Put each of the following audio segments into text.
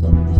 stop this.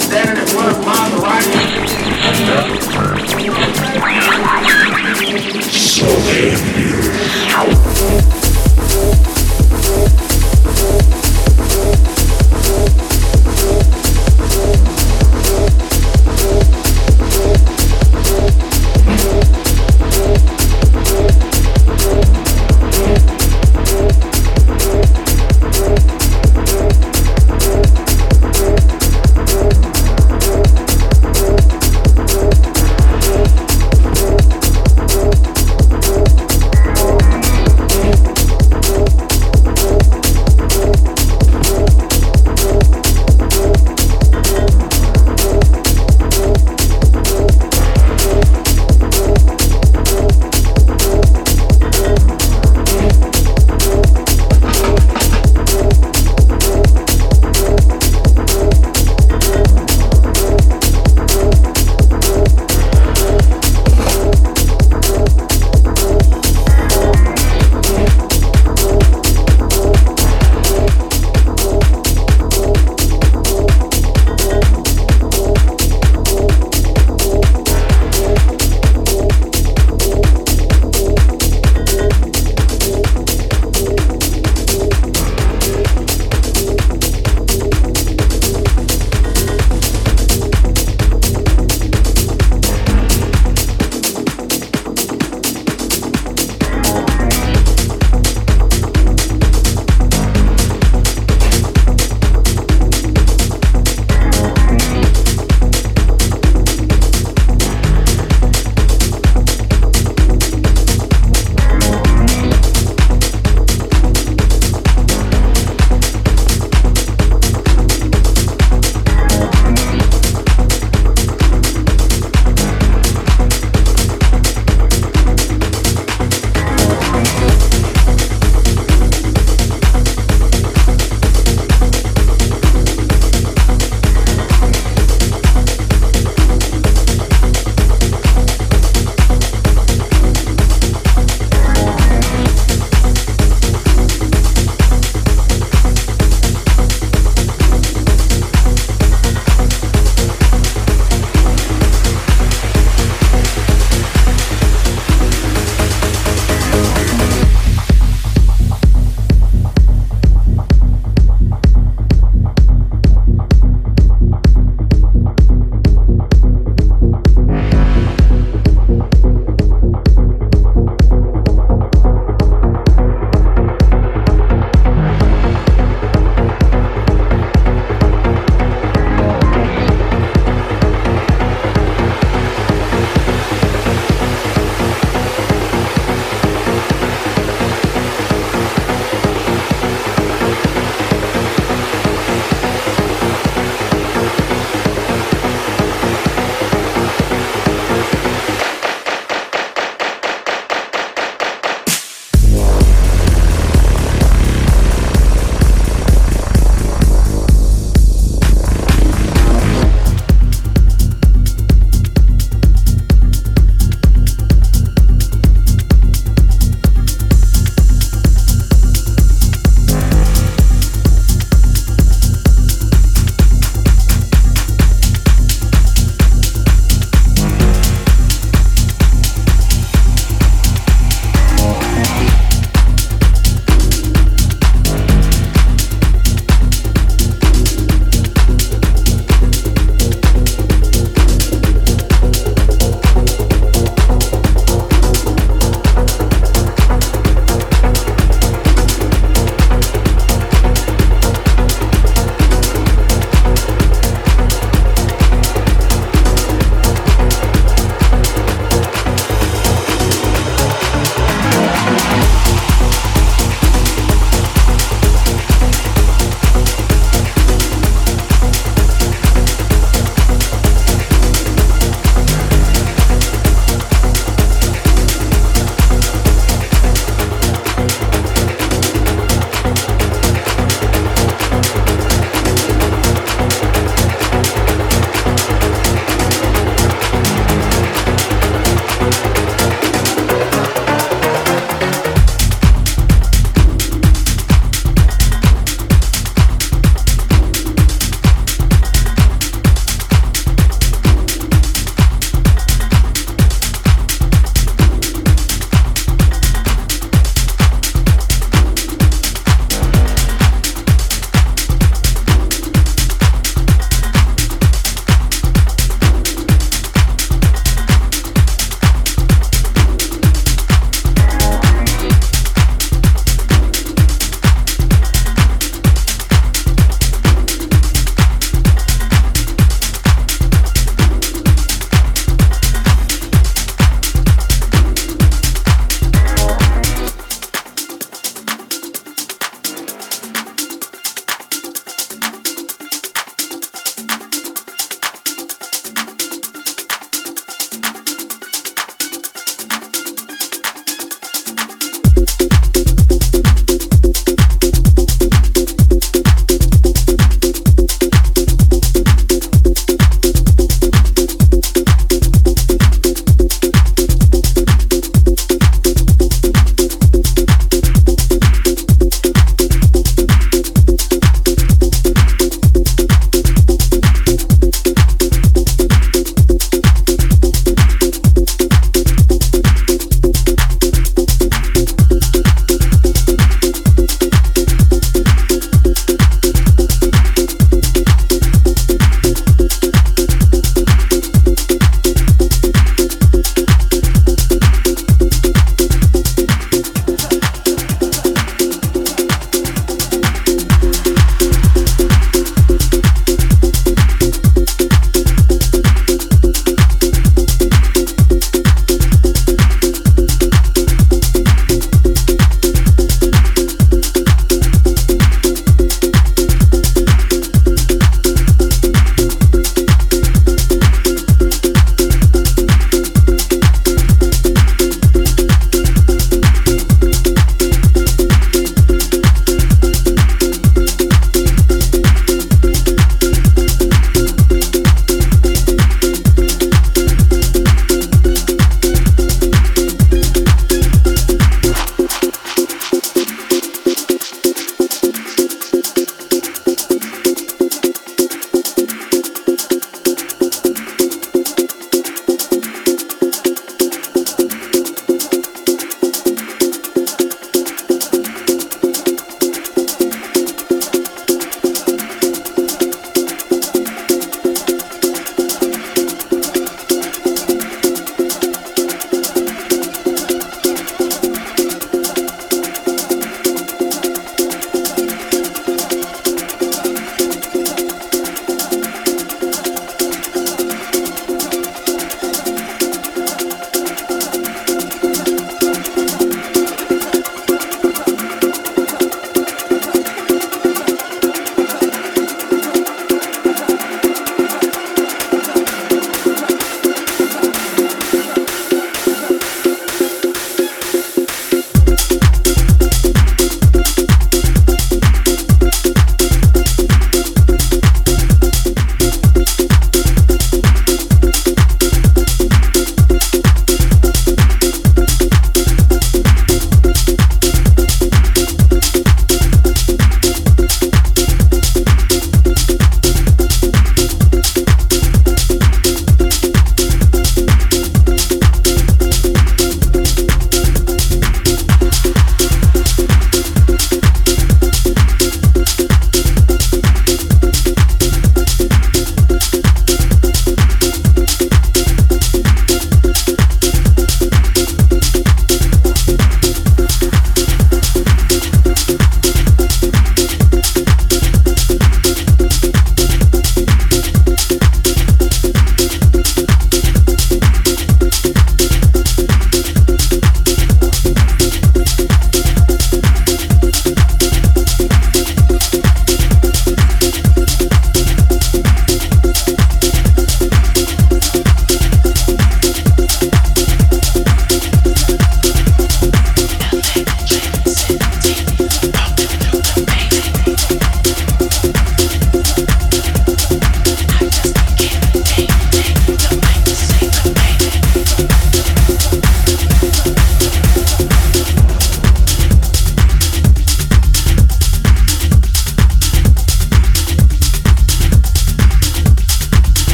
standing in front of Maserati.